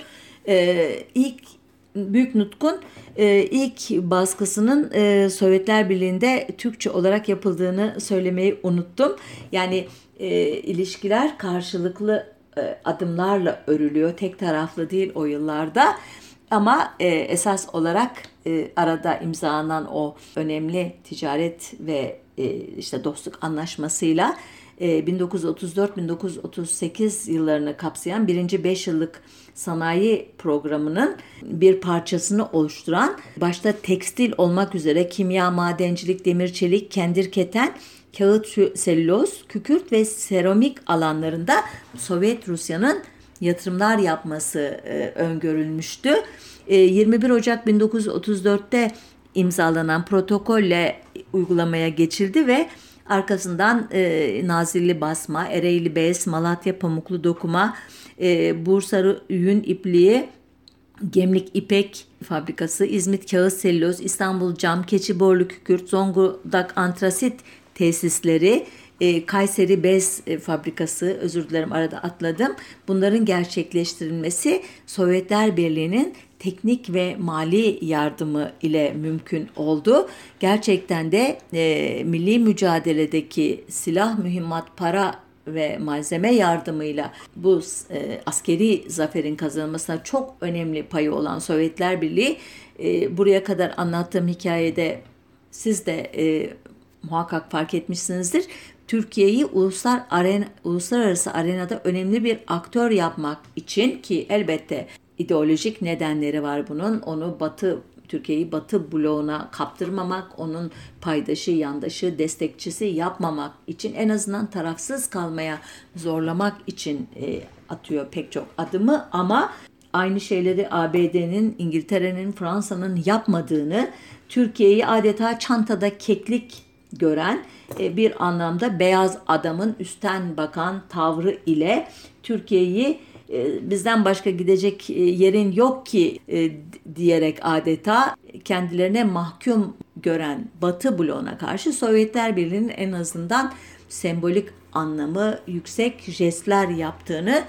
ilk Büyük Nutkun ilk baskısının Sovyetler Birliği'nde Türkçe olarak yapıldığını söylemeyi unuttum. Yani ilişkiler karşılıklı adımlarla örülüyor. Tek taraflı değil o yıllarda. Ama e, esas olarak e, arada imzalanan o önemli ticaret ve e, işte dostluk anlaşmasıyla e, 1934-1938 yıllarını kapsayan birinci 5 yıllık sanayi programının bir parçasını oluşturan başta tekstil olmak üzere kimya, madencilik, demir, çelik, kendir, keten, kağıt, selüloz, kükürt ve seramik alanlarında Sovyet Rusya'nın yatırımlar yapması e, öngörülmüştü. E, 21 Ocak 1934'te imzalanan protokolle uygulamaya geçildi ve arkasından e, Nazilli Basma, Ereğli Bez, Malatya Pamuklu Dokuma, e, Bursa Yün İpliği, Gemlik İpek Fabrikası, İzmit Kağıt Selüloz, İstanbul Cam, Keçiborlu Kükürt, Zonguldak Antrasit tesisleri, e, Kayseri Bez e, Fabrikası, özür dilerim arada atladım. Bunların gerçekleştirilmesi Sovyetler Birliği'nin teknik ve mali yardımı ile mümkün oldu. Gerçekten de e, milli mücadeledeki silah, mühimmat, para ve malzeme yardımıyla bu e, askeri zaferin kazanılmasına çok önemli payı olan Sovyetler Birliği e, buraya kadar anlattığım hikayede siz de e, muhakkak fark etmişsinizdir. Türkiye'yi uluslar arena, uluslararası arenada önemli bir aktör yapmak için ki elbette ideolojik nedenleri var bunun. Onu Batı Türkiye'yi Batı bloğuna kaptırmamak, onun paydaşı, yandaşı, destekçisi yapmamak için en azından tarafsız kalmaya zorlamak için e, atıyor pek çok adımı ama aynı şeyleri ABD'nin, İngiltere'nin, Fransa'nın yapmadığını, Türkiye'yi adeta çantada keklik gören e, bir anlamda beyaz adamın üstten bakan tavrı ile Türkiye'yi e, bizden başka gidecek e, yerin yok ki diyerek adeta kendilerine mahkum gören Batı bloğuna karşı Sovyetler Birliği'nin en azından sembolik anlamı yüksek jestler yaptığını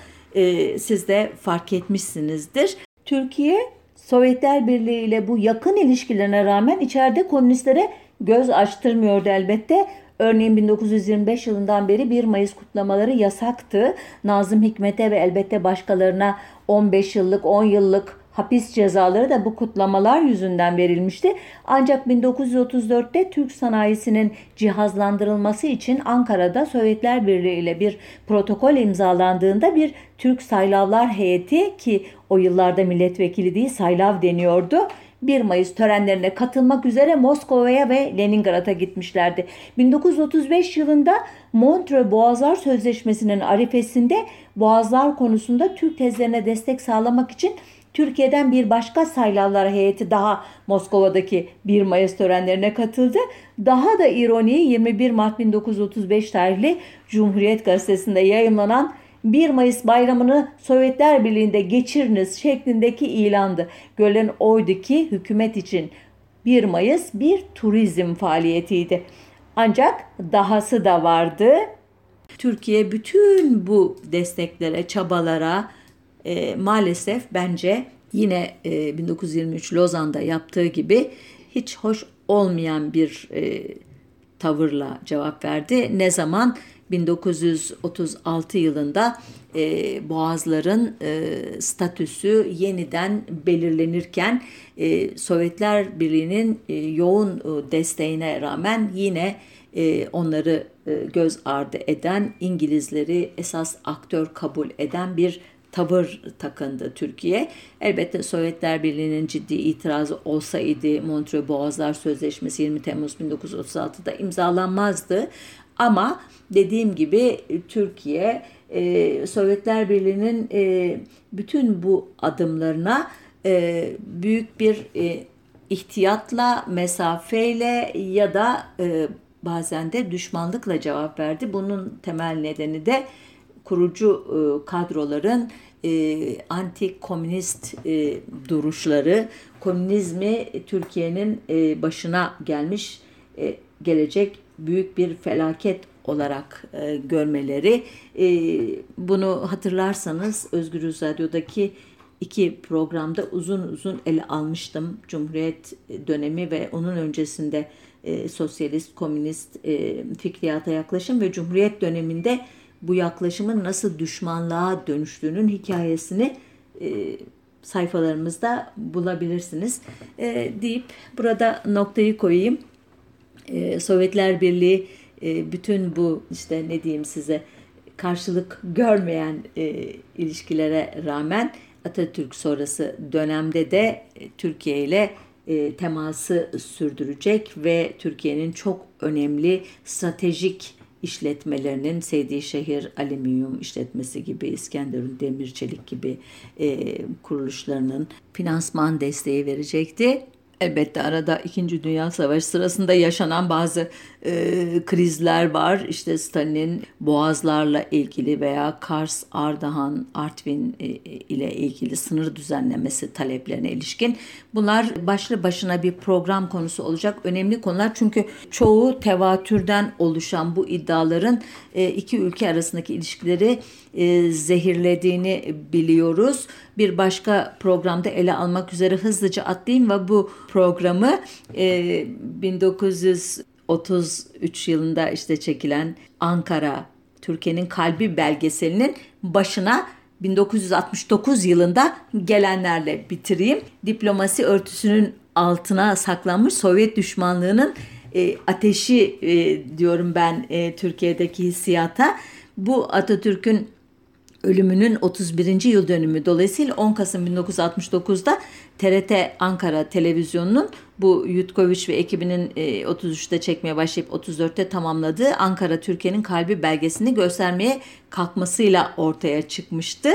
siz de fark etmişsinizdir. Türkiye Sovyetler Birliği ile bu yakın ilişkilerine rağmen içeride komünistlere göz açtırmıyordu elbette. Örneğin 1925 yılından beri 1 Mayıs kutlamaları yasaktı. Nazım Hikmet'e ve elbette başkalarına 15 yıllık, 10 yıllık hapis cezaları da bu kutlamalar yüzünden verilmişti. Ancak 1934'te Türk sanayisinin cihazlandırılması için Ankara'da Sovyetler Birliği ile bir protokol imzalandığında bir Türk saylavlar heyeti ki o yıllarda milletvekili değil saylav deniyordu 1 Mayıs törenlerine katılmak üzere Moskova'ya ve Leningrad'a gitmişlerdi. 1935 yılında Montreux Boğazlar Sözleşmesi'nin arifesinde boğazlar konusunda Türk tezlerine destek sağlamak için Türkiye'den bir başka saylavlar heyeti daha Moskova'daki 1 Mayıs törenlerine katıldı. Daha da ironi 21 Mart 1935 tarihli Cumhuriyet Gazetesi'nde yayınlanan 1 Mayıs bayramını Sovyetler Birliği'nde geçiriniz şeklindeki ilandı. Görülen oydu ki hükümet için 1 Mayıs bir turizm faaliyetiydi. Ancak dahası da vardı. Türkiye bütün bu desteklere, çabalara e, maalesef bence yine e, 1923 Lozan'da yaptığı gibi hiç hoş olmayan bir e, tavırla cevap verdi. Ne zaman 1936 yılında e, boğazların e, statüsü yeniden belirlenirken e, Sovyetler Birliği'nin e, yoğun e, desteğine rağmen yine e, onları e, göz ardı eden İngilizleri esas aktör kabul eden bir tavır takındı Türkiye. Elbette Sovyetler Birliği'nin ciddi itirazı olsaydı Montreux Boğazlar Sözleşmesi 20 Temmuz 1936'da imzalanmazdı. Ama dediğim gibi Türkiye e, Sovyetler Birliği'nin e, bütün bu adımlarına e, büyük bir e, ihtiyatla, mesafeyle ya da e, bazen de düşmanlıkla cevap verdi. Bunun temel nedeni de kurucu e, kadroların e, anti-komünist e, duruşları, komünizmi Türkiye'nin e, başına gelmiş e, gelecek büyük bir felaket olarak e, görmeleri. E, bunu hatırlarsanız Özgür Radyo'daki iki programda uzun uzun ele almıştım. Cumhuriyet dönemi ve onun öncesinde e, sosyalist, komünist e, fikriyata yaklaşım ve Cumhuriyet döneminde bu yaklaşımın nasıl düşmanlığa dönüştüğünün hikayesini e, sayfalarımızda bulabilirsiniz e, deyip burada noktayı koyayım. E, Sovyetler Birliği e, bütün bu işte ne diyeyim size karşılık görmeyen e, ilişkilere rağmen Atatürk sonrası dönemde de e, Türkiye ile e, teması sürdürecek ve Türkiye'nin çok önemli stratejik işletmelerinin Seydişehir Alüminyum işletmesi gibi İskenderun Demir Çelik gibi e, kuruluşlarının finansman desteği verecekti. Elbette arada İkinci Dünya Savaşı sırasında yaşanan bazı e, krizler var. İşte Stalin'in boğazlarla ilgili veya Kars, Ardahan, Artvin e, ile ilgili sınır düzenlemesi taleplerine ilişkin. Bunlar başlı başına bir program konusu olacak. Önemli konular çünkü çoğu tevatürden oluşan bu iddiaların e, iki ülke arasındaki ilişkileri e, zehirlediğini biliyoruz. Bir başka programda ele almak üzere hızlıca atlayayım ve bu programı e, 1933 yılında işte çekilen Ankara Türkiye'nin kalbi belgeselinin başına 1969 yılında gelenlerle bitireyim. Diplomasi örtüsünün altına saklanmış Sovyet düşmanlığının e, ateşi e, diyorum ben e, Türkiye'deki hissiyata. Bu Atatürk'ün ölümünün 31. yıl dönümü dolayısıyla 10 Kasım 1969'da TRT Ankara televizyonunun bu Yutkoviç ve ekibinin 33'te e, çekmeye başlayıp 34'te tamamladığı Ankara Türkiye'nin kalbi belgesini göstermeye kalkmasıyla ortaya çıkmıştı.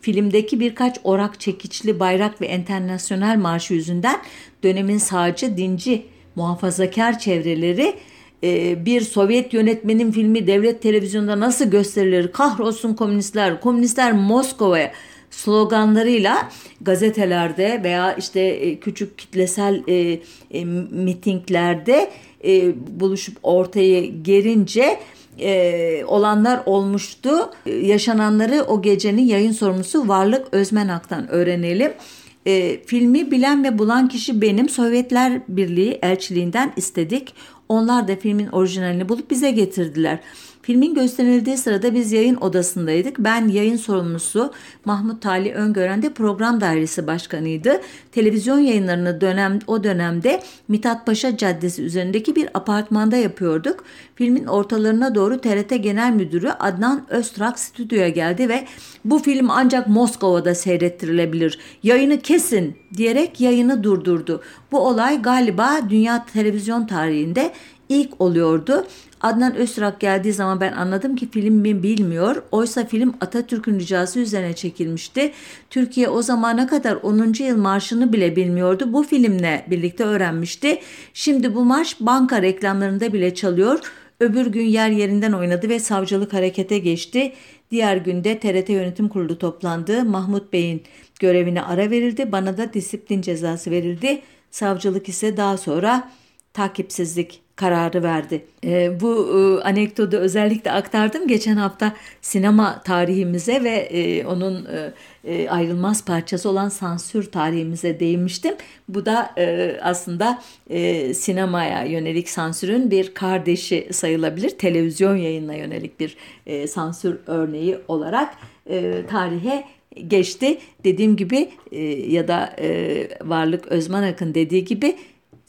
Filmdeki birkaç orak çekiçli bayrak ve enternasyonel marşı yüzünden dönemin sağcı, dinci, muhafazakar çevreleri e, bir Sovyet yönetmenin filmi devlet televizyonda nasıl gösterilir? Kahrolsun komünistler, komünistler Moskova'ya sloganlarıyla gazetelerde veya işte e, küçük kitlesel e, e, mitinglerde e, buluşup ortaya gerince e, olanlar olmuştu. E, yaşananları o gecenin yayın sorumlusu Varlık Özmenak'tan öğrenelim. E, filmi bilen ve bulan kişi benim Sovyetler Birliği elçiliğinden istedik. Onlar da filmin orijinalini bulup bize getirdiler. Filmin gösterildiği sırada biz yayın odasındaydık. Ben yayın sorumlusu Mahmut Tali Öngören de program dairesi başkanıydı. Televizyon yayınlarını dönem, o dönemde Mithat Paşa Caddesi üzerindeki bir apartmanda yapıyorduk. Filmin ortalarına doğru TRT Genel Müdürü Adnan Öztrak stüdyoya geldi ve bu film ancak Moskova'da seyrettirilebilir. Yayını kesin diyerek yayını durdurdu. Bu olay galiba dünya televizyon tarihinde ilk oluyordu. Adnan Öztürk geldiği zaman ben anladım ki filmi bilmiyor. Oysa film Atatürk'ün ricası üzerine çekilmişti. Türkiye o zamana kadar 10. yıl marşını bile bilmiyordu. Bu filmle birlikte öğrenmişti. Şimdi bu marş banka reklamlarında bile çalıyor. Öbür gün yer yerinden oynadı ve savcılık harekete geçti. Diğer günde TRT Yönetim Kurulu toplandı. Mahmut Bey'in görevine ara verildi. Bana da disiplin cezası verildi. Savcılık ise daha sonra takipsizlik kararı verdi. E, bu e, anekdotu özellikle aktardım geçen hafta sinema tarihimize ve e, onun e, e, ayrılmaz parçası olan sansür tarihimize değinmiştim. Bu da e, aslında e, sinemaya yönelik sansürün bir kardeşi sayılabilir. Televizyon yayınına yönelik bir e, sansür örneği olarak e, tarihe geçti. Dediğim gibi e, ya da e, Varlık Özman Akın dediği gibi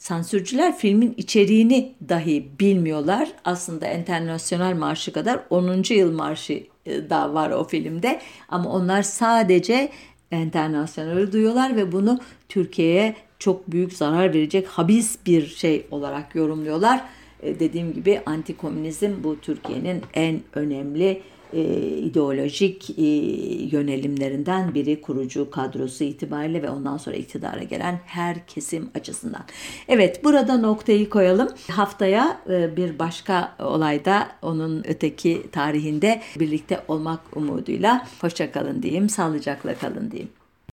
Sansürcüler filmin içeriğini dahi bilmiyorlar. Aslında Enternasyonel Marşı kadar 10. yıl marşı e, da var o filmde. Ama onlar sadece Enternasyonel'i duyuyorlar ve bunu Türkiye'ye çok büyük zarar verecek habis bir şey olarak yorumluyorlar. E, dediğim gibi antikomünizm bu Türkiye'nin en önemli e, ideolojik e, yönelimlerinden biri kurucu kadrosu itibariyle ve ondan sonra iktidara gelen her kesim açısından. Evet burada noktayı koyalım. Haftaya e, bir başka olayda onun öteki tarihinde birlikte olmak umuduyla hoşçakalın diyeyim, sağlıcakla kalın diyeyim.